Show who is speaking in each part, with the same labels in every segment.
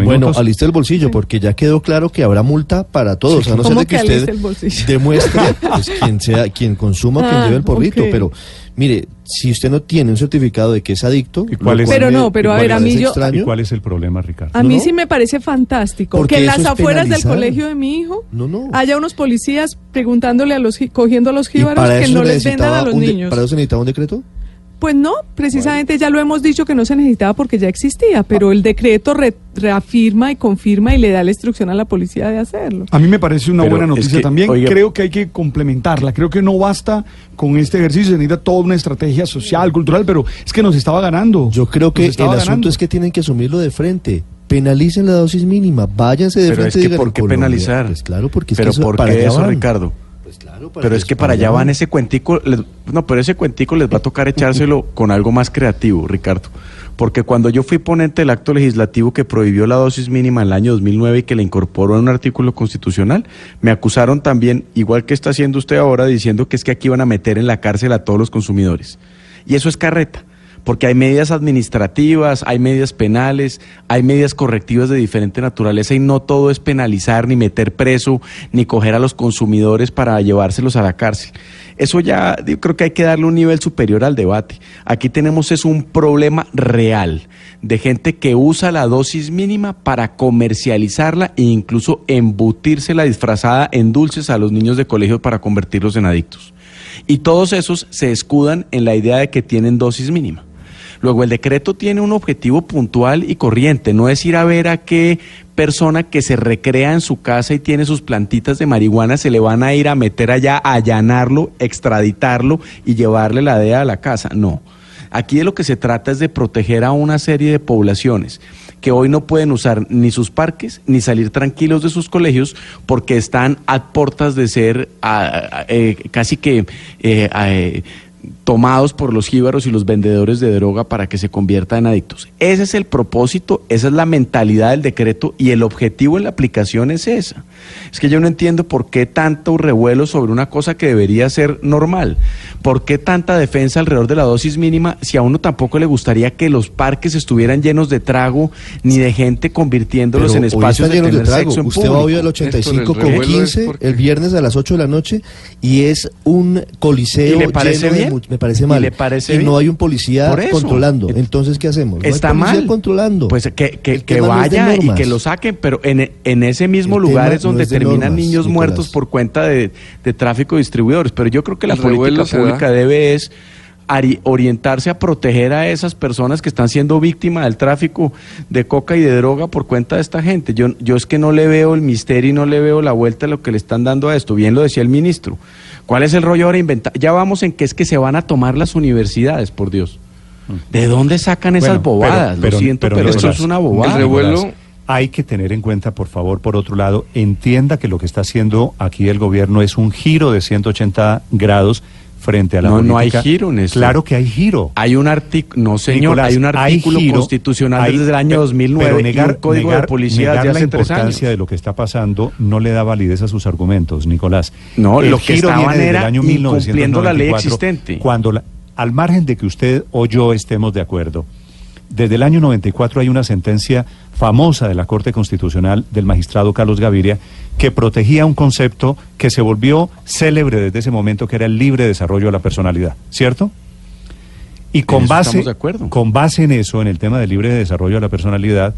Speaker 1: Bueno, alista el bolsillo, porque ya quedó claro que habrá multa para todos, a no ser
Speaker 2: ¿Cómo
Speaker 1: de que usted
Speaker 2: el bolsillo?
Speaker 1: demuestre pues, quien sea, quien consuma, quien
Speaker 2: Ah,
Speaker 1: lleve el porrito. Pero mire, si usted no tiene un certificado de que es adicto,
Speaker 3: ¿Y cuál es-
Speaker 2: Pero
Speaker 1: me-
Speaker 2: no, pero a ver, a mí yo-
Speaker 1: extraño,
Speaker 3: ¿Y cuál es el problema, Ricardo?
Speaker 2: A
Speaker 1: ¿No,
Speaker 2: mí
Speaker 1: no?
Speaker 2: sí me parece fantástico
Speaker 1: Porque
Speaker 2: que en las afueras del colegio de mi hijo
Speaker 1: No, no.
Speaker 2: haya unos policías preguntándole a los cogiendo a los
Speaker 1: ¿Y
Speaker 2: jíbaros que no les vendan a los niños.
Speaker 1: ¿Para eso necesitaba un decreto?
Speaker 2: Pues no, precisamente ya lo hemos dicho que no se necesitaba porque ya existía, pero el decreto re- reafirma y confirma y le da la instrucción a la policía de hacerlo.
Speaker 4: A mí me parece una
Speaker 3: Pero
Speaker 4: buena
Speaker 3: es
Speaker 4: noticia
Speaker 3: que,
Speaker 4: también.
Speaker 3: oiga-
Speaker 4: Creo que hay que complementarla. Creo que no basta con este ejercicio, se necesita toda una estrategia social, cultural, pero es que nos estaba ganando.
Speaker 1: Yo creo que el asunto
Speaker 4: ganando.
Speaker 1: es que tienen que asumirlo de frente. Penalicen la dosis mínima, váyanse de
Speaker 5: Pero
Speaker 1: frente.
Speaker 5: es que
Speaker 1: y digan,
Speaker 5: ¿por qué
Speaker 1: Colombia,
Speaker 5: penalizar?
Speaker 1: Pues claro, porque es
Speaker 5: pero
Speaker 1: que eso,
Speaker 5: ¿por qué eso,
Speaker 1: van.
Speaker 5: Ricardo?
Speaker 1: Pues claro,
Speaker 5: Pero es que para allá van ese cuentico, les- no, pero ese cuentico les va a tocar echárselo con algo más creativo, Ricardo. Porque cuando yo fui ponente del acto legislativo que prohibió la dosis mínima en el año 2009 y que la incorporó en un artículo constitucional, me acusaron también, igual que está haciendo usted ahora, diciendo que es que aquí van a meter en la cárcel a todos los consumidores. Y eso es carreta. Porque hay medidas administrativas, hay medidas penales, hay medidas correctivas de diferente naturaleza y no todo es penalizar, ni meter preso, ni coger a los consumidores para llevárselos a la cárcel. Eso ya yo creo que hay que darle un nivel superior al debate. Aquí tenemos es un problema real de gente que usa la dosis mínima para comercializarla e incluso embutírsela disfrazada en dulces a los niños de colegio para convertirlos en adictos. Y todos esos se escudan en la idea de que tienen dosis mínima. Luego, el decreto tiene un objetivo puntual y corriente, no es ir a ver a qué persona que se recrea en su casa y tiene sus plantitas de marihuana se le van a ir a meter allá, a allanarlo, extraditarlo y llevarle la DEA a la casa. No. Aquí de lo que se trata es de proteger a una serie de poblaciones que hoy no pueden usar ni sus parques ni salir tranquilos de sus colegios porque están a portas de ser eh, casi que eh, eh, tomados por los jíbaros y los vendedores de droga para que se conviertan en adictos. Ese es el propósito, esa es la mentalidad del decreto y el objetivo en la aplicación es esa. Es que yo no entiendo por qué tanto revuelo sobre una cosa que debería ser normal. ¿Por qué tanta defensa alrededor de la dosis mínima si a uno tampoco le gustaría que los parques estuvieran llenos de trago ni de gente convirtiéndolos
Speaker 1: Pero
Speaker 5: en
Speaker 1: hoy
Speaker 5: espacios de tener
Speaker 1: trago.
Speaker 5: sexo en
Speaker 1: Usted va
Speaker 5: público?
Speaker 1: hoy al 85
Speaker 5: Néstor, el
Speaker 1: con
Speaker 5: revuelo es
Speaker 1: 15
Speaker 5: porque-
Speaker 1: el viernes a las 8 de la noche y es un coliseo
Speaker 5: ¿Y le parece
Speaker 1: lleno de
Speaker 5: bien?
Speaker 1: Me parece
Speaker 5: ¿Y
Speaker 1: mal.
Speaker 5: le parece
Speaker 1: y
Speaker 5: bien?
Speaker 1: no hay un policía controlando. Entonces, ¿qué hacemos? No hay
Speaker 5: Está
Speaker 1: policía
Speaker 5: mal.
Speaker 1: controlando.
Speaker 5: Pues que, que,
Speaker 1: no
Speaker 5: vaya y que lo saquen, pero en, en ese mismo
Speaker 1: El
Speaker 5: lugar es donde
Speaker 1: no es de
Speaker 5: terminan
Speaker 1: normas,
Speaker 5: niños
Speaker 1: Nicolás.
Speaker 5: muertos por cuenta de, de tráfico de distribuidores. Pero yo creo que la
Speaker 6: El
Speaker 5: política pública debe es orientarse a proteger a esas personas que están siendo víctimas del tráfico de coca y de droga por cuenta de esta gente. Yo, yo es que no le veo el misterio y no le veo la vuelta a lo que le están dando a esto. Bien lo decía el ministro. ¿Cuál es el rollo ahora inventar? Ya vamos en que es que se van a tomar las universidades, por Dios. ¿De dónde sacan esas
Speaker 3: Bueno,
Speaker 5: bobadas?
Speaker 3: pero-
Speaker 5: lo siento,
Speaker 3: pero
Speaker 5: pero, esto
Speaker 3: Nicolás,
Speaker 5: es una bobada.
Speaker 6: el revuelo-
Speaker 3: Hay que tener en cuenta, por favor, por otro lado, entienda que lo que está haciendo aquí el gobierno es un giro de 180 grados frente a la
Speaker 5: No, no hay
Speaker 3: política.
Speaker 5: giro, Néstor.
Speaker 3: Claro que hay giro.
Speaker 5: Hay un artículo, no señor,
Speaker 3: Nicolás,
Speaker 5: hay un artículo
Speaker 3: giro,
Speaker 5: constitucional
Speaker 3: hay-
Speaker 5: desde el año
Speaker 3: pe-
Speaker 5: 2009
Speaker 3: pero negar,
Speaker 5: y un código
Speaker 3: negar-
Speaker 5: de policía
Speaker 3: negar
Speaker 5: de hace
Speaker 3: la
Speaker 5: tres
Speaker 3: importancia
Speaker 5: años.
Speaker 3: de lo que está pasando no le da validez a sus argumentos, Nicolás.
Speaker 5: No,
Speaker 3: El
Speaker 5: lo que
Speaker 3: giro
Speaker 5: estaban
Speaker 3: viene
Speaker 5: era
Speaker 3: año
Speaker 5: incumpliendo la ley
Speaker 3: 1994,
Speaker 5: existente.
Speaker 3: Cuando la- al margen de que usted o yo estemos de acuerdo, desde el año 94 hay una sentencia famosa de la Corte Constitucional del magistrado Carlos Gaviria que protegía un concepto que se volvió célebre desde ese momento, que era el libre desarrollo de la personalidad, ¿cierto? Y con base,
Speaker 5: de acuerdo.
Speaker 3: con base en eso, en el tema del libre desarrollo de la personalidad,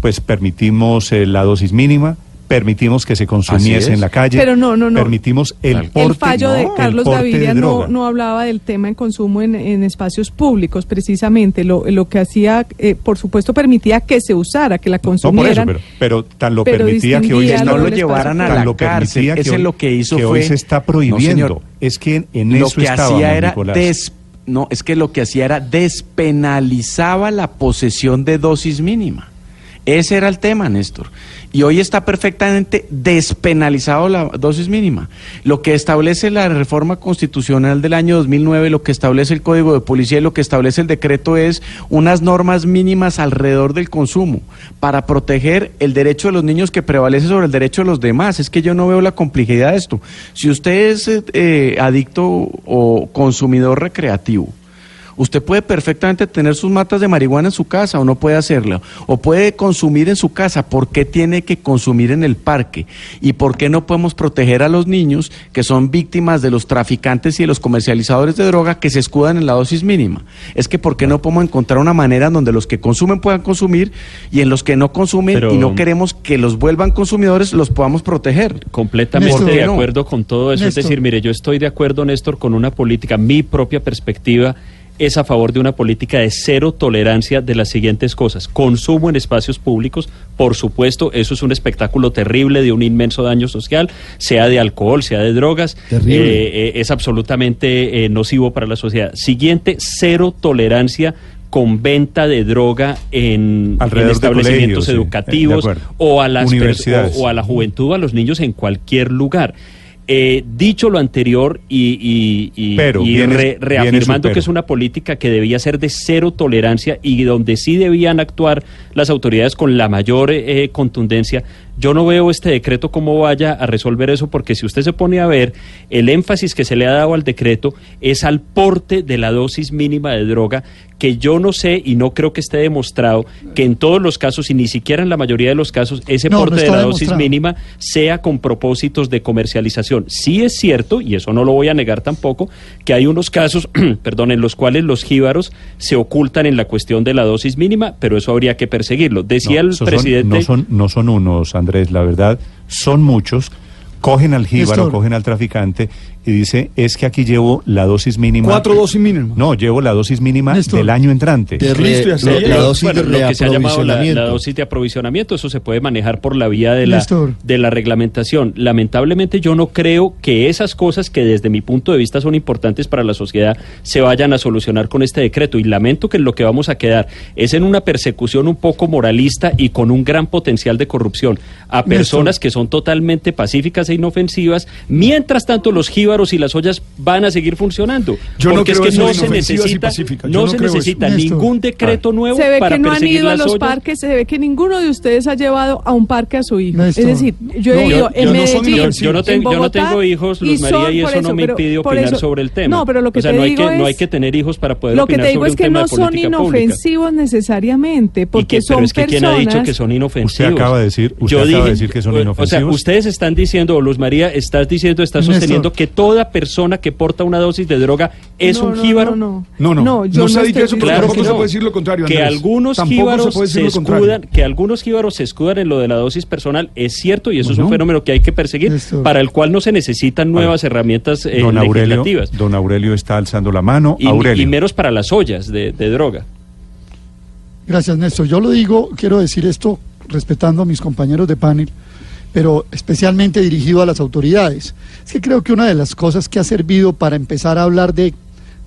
Speaker 3: pues permitimos eh, la dosis mínima, permitimos que se consumiese
Speaker 5: es.
Speaker 3: en la calle,
Speaker 2: Pero no, no, no.
Speaker 3: permitimos el porte,
Speaker 2: el fallo de
Speaker 3: no,
Speaker 2: Carlos Gaviria
Speaker 3: de
Speaker 2: no, no hablaba del tema en consumo en, en espacios públicos, precisamente. Lo, lo que hacía, eh, por supuesto, permitía que se usara, que la
Speaker 3: No, por eso,
Speaker 2: consumieran.
Speaker 3: pero, pero tan lo
Speaker 2: pero
Speaker 3: permitía que hoy se
Speaker 5: no
Speaker 2: lo
Speaker 5: llevaran a la
Speaker 3: lo
Speaker 5: cárcel.
Speaker 3: que
Speaker 5: Ese
Speaker 3: hoy-
Speaker 5: lo que hizo
Speaker 3: que
Speaker 5: fue
Speaker 3: hoy se está
Speaker 5: No,
Speaker 3: prohibiendo.
Speaker 5: señor.
Speaker 3: es que en, en
Speaker 5: lo
Speaker 3: eso
Speaker 5: que
Speaker 3: estábamos,
Speaker 5: hacía era des- no, es que lo que hacía era despenalizaba la posesión de dosis mínima. Ese era el tema, Néstor. Y hoy está perfectamente despenalizado la dosis mínima. Lo que establece la reforma constitucional del año 2009, lo que establece el Código de Policía y lo que establece el decreto es unas normas mínimas alrededor del consumo para proteger el derecho de los niños que prevalece sobre el derecho de los demás. Es que yo no veo la complejidad de esto. Si usted es eh, adicto o consumidor recreativo, Usted puede perfectamente tener sus matas de marihuana en su casa o no puede hacerlo. O puede consumir en su casa. ¿Por qué tiene que consumir en el parque? ¿Y por qué no podemos proteger a los niños que son víctimas de los traficantes y de los comercializadores de droga que se escudan en la dosis mínima? Es que ¿por qué no podemos encontrar una manera en donde los que consumen puedan consumir y en los que no consumen y no queremos que los vuelvan consumidores los podamos proteger?
Speaker 6: Completamente de acuerdo con todo eso. Es decir, mire, yo estoy de acuerdo, Néstor, con una política, mi propia perspectiva es a favor de una política de cero tolerancia de las siguientes cosas. Consumo en espacios públicos, por supuesto, eso es un espectáculo terrible de un inmenso daño social, sea de alcohol, sea de drogas, eh, eh, es absolutamente eh, nocivo para la sociedad. Siguiente, cero tolerancia con venta de droga en, establecimientos educativos o a las o, a la juventud o a los niños en cualquier lugar. Eh, dicho lo anterior y, reafirmando que es una política que debía ser de cero tolerancia y donde sí debían actuar las autoridades con la mayor eh, contundencia, yo no veo este decreto cómo vaya a resolver eso, porque si usted se pone a ver, el énfasis que se le ha dado al decreto es al porte de la dosis mínima de droga, que yo no sé y no creo que esté demostrado que en todos los casos y ni siquiera en la mayoría de los casos ese porte de la dosis mínima sea con propósitos de comercialización. Sí es cierto, y eso no lo voy a negar tampoco, que hay unos casos, perdón, en los cuales los jíbaros se ocultan en la cuestión de la dosis mínima, pero eso habría que perseguirlo. Decía el presidente...
Speaker 3: no, son, no son unos, Andrés, la verdad, son muchos. Cogen al jíbaro, cogen al traficante y dice, es que aquí llevo la dosis mínima.
Speaker 4: ¿Cuatro dosis mínimas?
Speaker 3: No, llevo la dosis mínima del año entrante.
Speaker 6: De la, dosis de lo que se ha llamado la, dosis de aprovisionamiento, eso se puede manejar por la vía de la, de la reglamentación. Lamentablemente yo no creo que esas cosas que desde mi punto de vista son importantes para la sociedad se vayan a solucionar con este decreto y lamento que lo que vamos a quedar es en una persecución un poco moralista y con un gran potencial de corrupción a personas que son totalmente pacíficas e inofensivas, mientras tanto los jíbaros y las ollas van a seguir funcionando. porque es que no se necesita, no, se necesita ningún decreto nuevo
Speaker 2: se ve
Speaker 6: para
Speaker 2: que no han ido
Speaker 6: a
Speaker 2: los parques, se ve que ninguno de ustedes ha llevado a un parque a su hijo. Es decir, yo he ido en Medellín,
Speaker 6: yo, no tengo, yo no tengo hijos, Luz María, y eso, no me impide opinar sobre el tema.
Speaker 2: No, pero lo que
Speaker 6: o sea,
Speaker 2: te
Speaker 6: no hay
Speaker 2: digo
Speaker 6: que,
Speaker 2: es,
Speaker 6: no hay que tener hijos para poder
Speaker 2: Lo que te digo es que no son inofensivos necesariamente, porque son
Speaker 6: pero es que ¿quién ha dicho que son inofensivos?
Speaker 3: Usted acaba de decir, usted acaba de decir que son inofensivos.
Speaker 6: O sea, ustedes están diciendo, Luz María, estás diciendo, estás sosteniendo que toda persona que porta una dosis de droga es un jíbaro.
Speaker 4: No, no, no. No, yo no, se ha dicho eso, claro que se puede decir lo contrario.
Speaker 6: Que algunos jíbaros se, escudan, que algunos jíbaros se escudan en lo de la dosis personal es cierto y eso es un fenómeno que hay que perseguir, para el cual no se necesitan nuevas herramientas eh, don Aurelio,
Speaker 3: Don Aurelio está alzando la mano.
Speaker 6: Y, y menos para las ollas de, de droga.
Speaker 7: Gracias, Néstor. Yo lo digo, quiero decir esto respetando a mis compañeros de panel pero especialmente dirigido a las autoridades. Es que creo que una de las cosas que ha servido para empezar a hablar de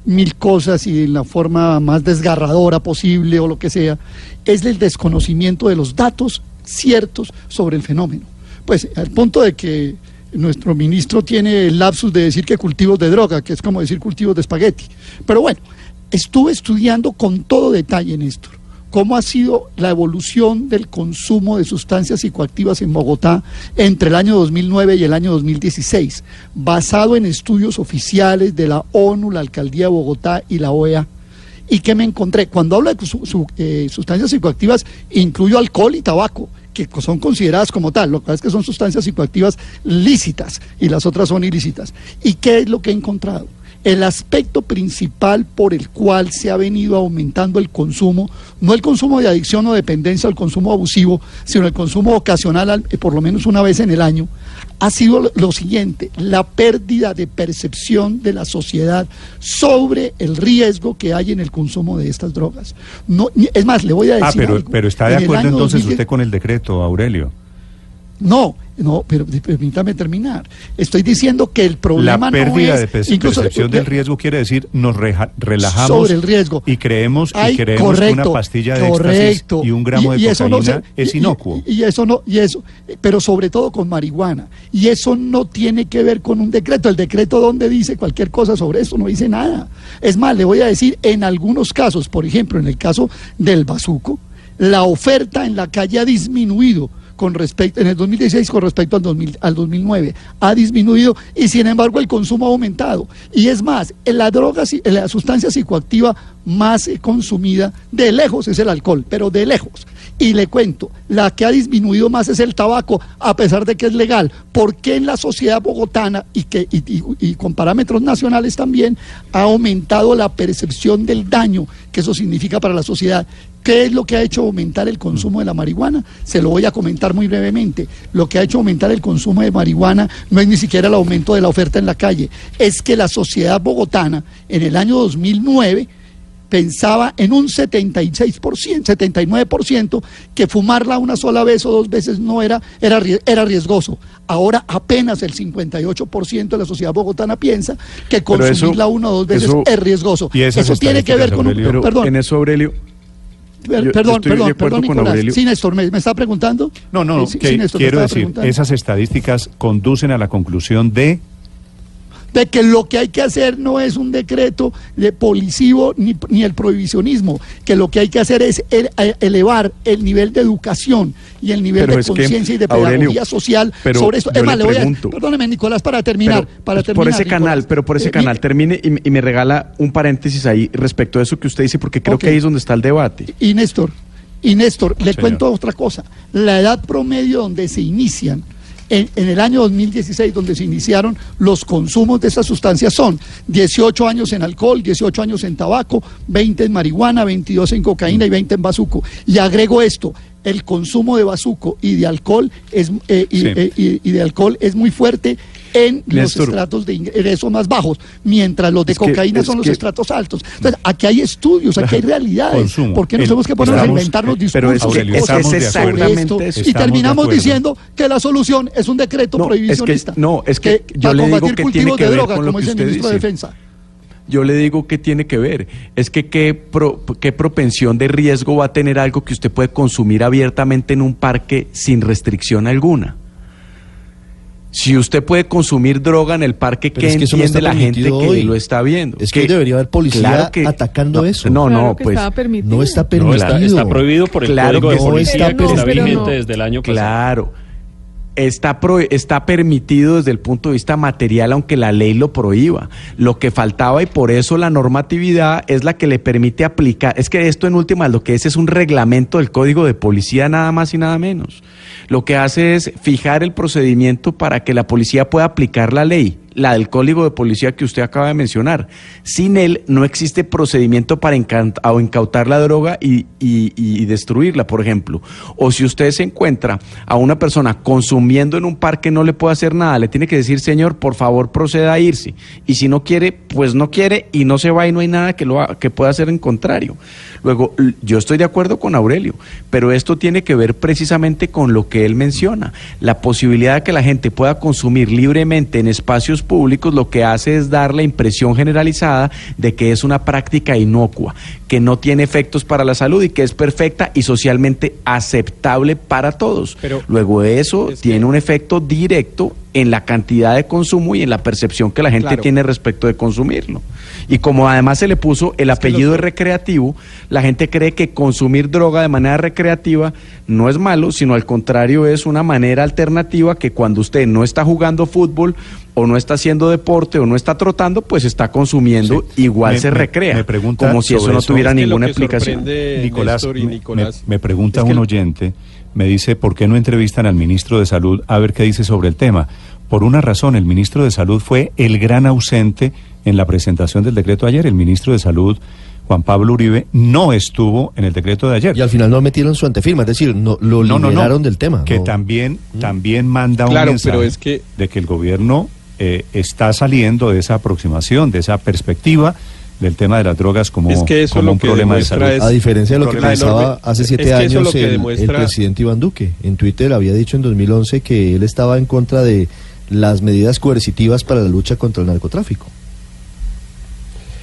Speaker 7: mil cosas y en la forma más desgarradora posible o lo que sea, es el desconocimiento de los datos ciertos sobre el fenómeno. Pues al punto de que nuestro ministro tiene el lapsus de decir que cultivos de droga, que es como decir cultivos de espagueti. Pero bueno, estuve estudiando con todo detalle, Néstor cómo ha sido la evolución del consumo de sustancias psicoactivas en Bogotá entre el año 2009 y el año 2016, basado en estudios oficiales de la ONU, la Alcaldía de Bogotá y la OEA. ¿Y qué me encontré? Cuando hablo de eh, sustancias psicoactivas, incluyo alcohol y tabaco que son consideradas como tal, lo que es que son sustancias psicoactivas lícitas y las otras son ilícitas. ¿Y qué es lo que he encontrado? El aspecto principal por el cual se ha venido aumentando el consumo, no el consumo de adicción o dependencia al consumo abusivo, sino el consumo ocasional eh, por lo menos una vez en el año, ha sido lo siguiente, la pérdida de percepción de la sociedad sobre el riesgo que hay en el consumo de estas drogas. No, es más, le voy a
Speaker 3: ah,
Speaker 7: decir...
Speaker 3: Ah, pero, pero está de acuerdo entonces usted con el decreto, Aurelio.
Speaker 7: No, no, pero permítame terminar. Estoy diciendo que el problema
Speaker 3: la pérdida
Speaker 7: no
Speaker 3: de
Speaker 7: es
Speaker 3: perce-
Speaker 7: incluso
Speaker 3: percepción
Speaker 7: de-
Speaker 3: del riesgo quiere decir nos reja- relajamos
Speaker 7: Sobre el riesgo.
Speaker 3: y creemos, y
Speaker 7: Ay,
Speaker 3: creemos que
Speaker 7: correcto,
Speaker 3: una pastilla de
Speaker 7: correcto.
Speaker 3: éxtasis y un gramo
Speaker 7: Y- y
Speaker 3: de
Speaker 7: eso no
Speaker 3: cocaína
Speaker 7: se-
Speaker 3: es
Speaker 7: y-
Speaker 3: inocuo.
Speaker 7: Y, y eso no, y eso, pero sobre todo con marihuana. Y eso no tiene que ver con un decreto. El decreto donde dice cualquier cosa sobre eso no dice nada. Es más, le voy a decir, en algunos casos, por ejemplo, en el caso del bazuco, la oferta en la calle ha disminuido con respecto en el 2016 con respecto al 2000 al 2009 ha disminuido y sin embargo el consumo ha aumentado. Y es más la droga si- la sustancia psicoactiva más eh, consumida de lejos es el alcohol pero de lejos. Y le cuento la que ha disminuido más es el tabaco a pesar de que es legal porque en la sociedad bogotana y que y con parámetros nacionales también ha aumentado la percepción del daño que eso significa para la sociedad ¿Qué es lo que ha hecho aumentar el consumo de la marihuana? Se lo voy a comentar muy brevemente. Lo que ha hecho aumentar el consumo de marihuana no es ni siquiera el aumento de la oferta en la calle, es que la sociedad bogotana en el año 2009 pensaba en un 76%, 79% que fumarla una sola vez o dos veces no era, era, era riesgoso. Ahora apenas el 58% de la sociedad bogotana piensa que consumirla una o dos veces
Speaker 5: eso-
Speaker 7: es riesgoso.
Speaker 3: Y
Speaker 7: Eso tiene que ver con un...
Speaker 5: Pero
Speaker 7: Perdón,
Speaker 5: en eso, Aurelio, Yo-
Speaker 7: perdón,
Speaker 5: yo
Speaker 7: perdón, perdón, Nicolás. Sí, Néstor, ¿me, me está preguntando?
Speaker 3: No, no, no,
Speaker 7: Sí,
Speaker 3: que
Speaker 7: sí, Néstor, me
Speaker 3: quiero decir, esas estadísticas conducen a la conclusión de
Speaker 7: De que lo que hay que hacer no es un decreto de policivo ni, ni el prohibicionismo, que lo que hay que hacer es eh, elevar el nivel de educación y el nivel
Speaker 5: Pero
Speaker 7: de conciencia y de pedagogía
Speaker 5: Aurelio,
Speaker 7: social
Speaker 5: pero
Speaker 7: sobre esto. Es más,
Speaker 5: le
Speaker 7: le voy a, perdóneme, Nicolás, para terminar.
Speaker 5: Pero,
Speaker 7: para
Speaker 5: pues,
Speaker 7: terminar
Speaker 5: por ese
Speaker 7: Nicolás.
Speaker 5: canal, pero por ese
Speaker 7: Eh,
Speaker 5: canal,
Speaker 7: mi-
Speaker 5: termine y, y me regala un paréntesis ahí respecto a eso que usted dice, porque creo que ahí es donde está el debate.
Speaker 7: Y Néstor, y Néstor, le
Speaker 3: Señor.
Speaker 7: cuento otra cosa. La edad promedio donde se inician, en, en el año 2016, donde se iniciaron los consumos de estas sustancias son 18 años en alcohol, 18 años en tabaco, 20 en marihuana, 22 en cocaína y 20 en bazuco. Y agrego esto, el consumo de bazuco y de alcohol es, eh, y,
Speaker 3: Sí.
Speaker 7: eh, y- y de alcohol es muy fuerte en los estratos de ingreso más bajos, mientras los de
Speaker 5: Es que-
Speaker 7: cocaína son los
Speaker 5: que-
Speaker 7: estratos altos. Entonces, aquí hay estudios, aquí hay realidades.
Speaker 3: Consumo.
Speaker 7: ¿Por qué nos tenemos que poner a inventarnos
Speaker 5: pero
Speaker 7: discursos
Speaker 5: que
Speaker 7: y
Speaker 5: es exactamente
Speaker 7: esto?
Speaker 5: eso.
Speaker 7: Y terminamos diciendo que la solución es un decreto
Speaker 5: No, es que-
Speaker 7: prohibicionista.
Speaker 5: no, es que yo
Speaker 7: para
Speaker 5: le digo
Speaker 7: combatir
Speaker 5: que
Speaker 7: cultivos
Speaker 5: tiene que
Speaker 7: de
Speaker 5: ver
Speaker 7: droga,
Speaker 5: con lo
Speaker 7: como
Speaker 5: que
Speaker 7: dice el
Speaker 5: usted
Speaker 7: ministro de
Speaker 5: dice.
Speaker 7: Defensa.
Speaker 5: Yo le digo que tiene que ver. Es que qué, pro- qué propensión de riesgo va a tener algo que usted puede consumir abiertamente en un parque sin restricción alguna. Si usted puede consumir droga en el parque,
Speaker 1: Pero
Speaker 5: ¿qué
Speaker 1: es que eso no
Speaker 5: entiende la gente que lo está viendo?
Speaker 1: Es que debería haber policía atacando
Speaker 5: no,
Speaker 1: eso.
Speaker 5: No,
Speaker 2: Claro
Speaker 5: no,
Speaker 2: que
Speaker 5: pues.
Speaker 1: No está
Speaker 6: No,
Speaker 1: permitido.
Speaker 6: está, está prohibido por el
Speaker 5: Claro
Speaker 6: Código de
Speaker 5: que
Speaker 6: Policía
Speaker 1: está
Speaker 6: que está vigente desde el año pasado.
Speaker 5: Claro. Está, pro- está permitido desde el punto de vista material, aunque la ley lo prohíba. Lo que faltaba y por eso la normatividad es la que le permite aplicar. Es que esto en última lo que es es un reglamento del código de policía nada más y nada menos. Lo que hace es fijar el procedimiento para que la policía pueda aplicar la ley, la del código de policía que usted acaba de mencionar. Sin él no existe procedimiento para o incautar la droga y, y- y destruirla, por ejemplo. O si usted se encuentra a una persona consumiendo en un parque, no le puede hacer nada. Le tiene que decir, señor, por favor, proceda a irse. Y si no quiere, pues no quiere y no se va y no hay nada que, lo que pueda hacer en contrario. Luego, yo estoy de acuerdo con Aurelio, pero esto tiene que ver precisamente con lo que él menciona. La posibilidad de que la gente pueda consumir libremente en espacios públicos lo que hace es dar la impresión generalizada de que es una práctica inocua, que no tiene efectos para la salud y que es perfecta y socialmente aceptable para todos.
Speaker 6: Pero-
Speaker 5: Luego eso
Speaker 6: Es que-
Speaker 5: tiene un efecto directo en la cantidad de consumo y en la percepción que la gente
Speaker 4: Claro.
Speaker 5: tiene respecto de consumirlo. Y como además se le puso el apellido de recreativo, la gente cree que consumir droga de manera recreativa no es malo, sino al contrario es una manera alternativa que cuando usted no está jugando fútbol o no está haciendo deporte o no está trotando, pues está consumiendo,
Speaker 3: Sí.
Speaker 5: igual
Speaker 3: Me-
Speaker 5: se
Speaker 3: me-
Speaker 5: recrea,
Speaker 3: me pregunta
Speaker 5: como si eso no
Speaker 3: eso.
Speaker 5: tuviera
Speaker 8: Es que lo
Speaker 5: ninguna explicación.
Speaker 3: Nicolás,
Speaker 8: y
Speaker 3: me-
Speaker 8: Nicolás,
Speaker 3: me, me pregunta
Speaker 8: es que
Speaker 3: un oyente, me dice, ¿por qué no entrevistan al ministro de Salud a ver qué dice sobre el tema? Por una razón, el ministro de Salud fue el gran ausente en la presentación del decreto ayer. El ministro de Salud, Juan Pablo Uribe, no estuvo en el decreto de ayer.
Speaker 1: Y al final no metieron su antefirma, es decir, no, lo
Speaker 3: no,
Speaker 1: liberaron
Speaker 3: no,
Speaker 1: del tema.
Speaker 3: Que
Speaker 1: no.
Speaker 3: también, también manda un
Speaker 8: Claro,
Speaker 3: mensaje
Speaker 8: pero es que-
Speaker 3: de que el gobierno eh, está saliendo de esa aproximación, de esa perspectiva del tema de las drogas como,
Speaker 8: Es que eso
Speaker 3: como
Speaker 8: lo
Speaker 3: un
Speaker 8: que
Speaker 3: problema de
Speaker 8: demuestra
Speaker 3: salud.
Speaker 8: es-
Speaker 1: A diferencia de lo que pensaba
Speaker 8: enorme.
Speaker 1: hace
Speaker 8: Es
Speaker 1: siete
Speaker 8: que
Speaker 1: años
Speaker 8: lo que
Speaker 1: el, presidente Iván Duque. En Twitter había dicho en 2011 que él estaba en contra de las medidas coercitivas para la lucha contra el narcotráfico.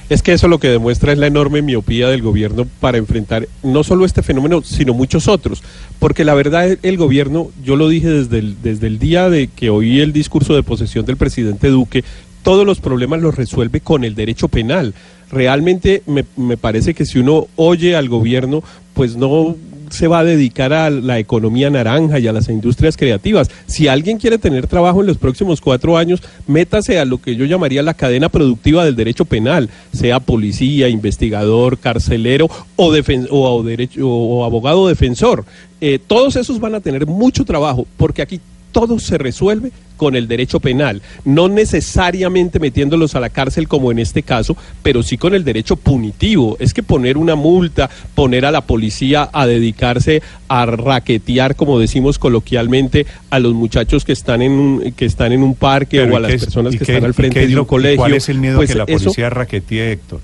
Speaker 8: Es que eso lo que demuestra es la enorme miopía del gobierno para enfrentar no solo este fenómeno, sino muchos otros. Porque la verdad, el, gobierno, yo lo dije desde el, desde el día de que oí el discurso de posesión del presidente Duque, todos los problemas los resuelve con el derecho penal. Realmente me, me parece que si uno oye al gobierno, pues no se va a dedicar a la economía naranja y a las industrias creativas. Si alguien quiere tener trabajo en los próximos cuatro años, métase a lo que yo llamaría la cadena productiva del derecho penal, sea policía, investigador, carcelero o, defen- o, abogado defensor. Eh, todos esos van a tener mucho trabajo porque aquí todo se resuelve con el derecho penal, no necesariamente metiéndolos a la cárcel como en este caso, pero sí con el derecho punitivo. Es que poner una multa, poner a la policía a dedicarse a raquetear, como decimos coloquialmente, a los muchachos que están en un, que están en un parque
Speaker 3: Pero,
Speaker 8: o a
Speaker 3: ¿y
Speaker 8: las
Speaker 3: es-
Speaker 8: personas que
Speaker 3: qué-
Speaker 8: están al frente de un colegio.
Speaker 3: ¿Cuál es el miedo
Speaker 8: pues
Speaker 3: que la
Speaker 8: eso-
Speaker 3: policía raquetee, Héctor?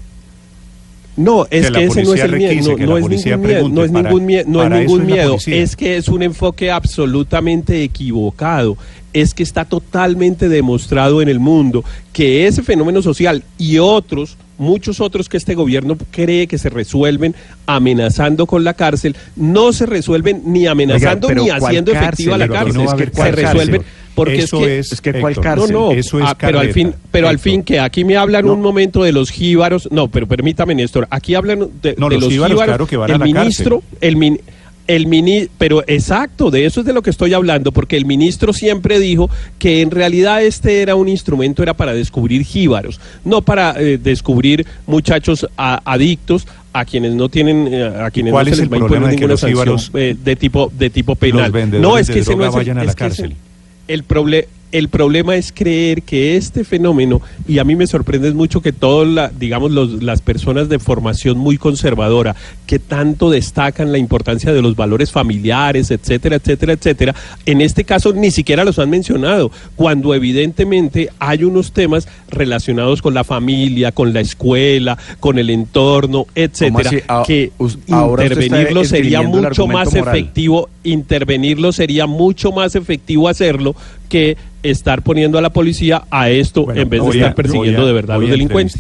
Speaker 8: No, es
Speaker 3: Que
Speaker 8: que, ese no es el miedo, no,
Speaker 3: que
Speaker 8: es ningún miedo, no es
Speaker 3: para-
Speaker 8: ningún miedo, no es ningún
Speaker 3: es
Speaker 8: miedo, es que es un enfoque absolutamente equivocado, es que está totalmente demostrado en el mundo que ese fenómeno social y otros muchos otros que este gobierno cree que se resuelven amenazando con la cárcel, no se resuelven ni amenazando
Speaker 5: Oiga,
Speaker 8: ni
Speaker 5: ¿cuál
Speaker 8: haciendo
Speaker 5: cárcel?
Speaker 8: efectiva la cárcel,
Speaker 5: no a haber
Speaker 8: se resuelven
Speaker 5: cárcel.
Speaker 8: Porque
Speaker 3: Eso
Speaker 8: es que
Speaker 3: es-
Speaker 5: Es que ¿cuál
Speaker 3: Héctor,
Speaker 5: cárcel?
Speaker 8: no, no,
Speaker 3: Eso es
Speaker 8: ah, pero al fin, pero al fin que aquí me hablan
Speaker 5: No.
Speaker 8: un momento de los jíbaros, no, pero permítame Néstor, aquí hablan de,
Speaker 3: No,
Speaker 8: de
Speaker 3: los jíbaros,
Speaker 8: jíbaros,
Speaker 3: claro que van a
Speaker 8: el
Speaker 3: la
Speaker 8: ministro, el min- el mini, pero exacto, de eso es de lo que estoy hablando, porque el ministro siempre dijo que en realidad este era un instrumento, era para descubrir jíbaros, no para eh, descubrir muchachos a- adictos a quienes no tienen, eh, a quienes no se
Speaker 3: es
Speaker 8: les
Speaker 3: el
Speaker 8: va a imponer
Speaker 3: de
Speaker 8: ninguna sanción eh, de tipo de tipo penal.
Speaker 3: vendedores
Speaker 8: no es
Speaker 3: de
Speaker 8: que ese no
Speaker 3: droga
Speaker 8: es el-
Speaker 3: vayan a la
Speaker 8: es que ese-
Speaker 3: cárcel.
Speaker 8: El, proble- el problema es creer que este fenómeno, y a mí me sorprende mucho que todas, la, digamos, los- las personas de formación muy conservadora, que tanto destacan la importancia de los valores familiares, etcétera, etcétera, etcétera, en este caso ni siquiera los han mencionado, cuando evidentemente hay unos temas relacionados con la familia, con la escuela, con el entorno, etcétera,
Speaker 5: así? Ah,
Speaker 8: que
Speaker 5: ahora
Speaker 8: intervenirlo sería mucho más
Speaker 5: moral.
Speaker 8: efectivo, intervenirlo sería mucho más efectivo hacerlo que estar poniendo a la policía a esto
Speaker 3: Bueno,
Speaker 8: en vez de
Speaker 3: a-
Speaker 8: estar persiguiendo
Speaker 3: a-
Speaker 8: de verdad a los delincuentes.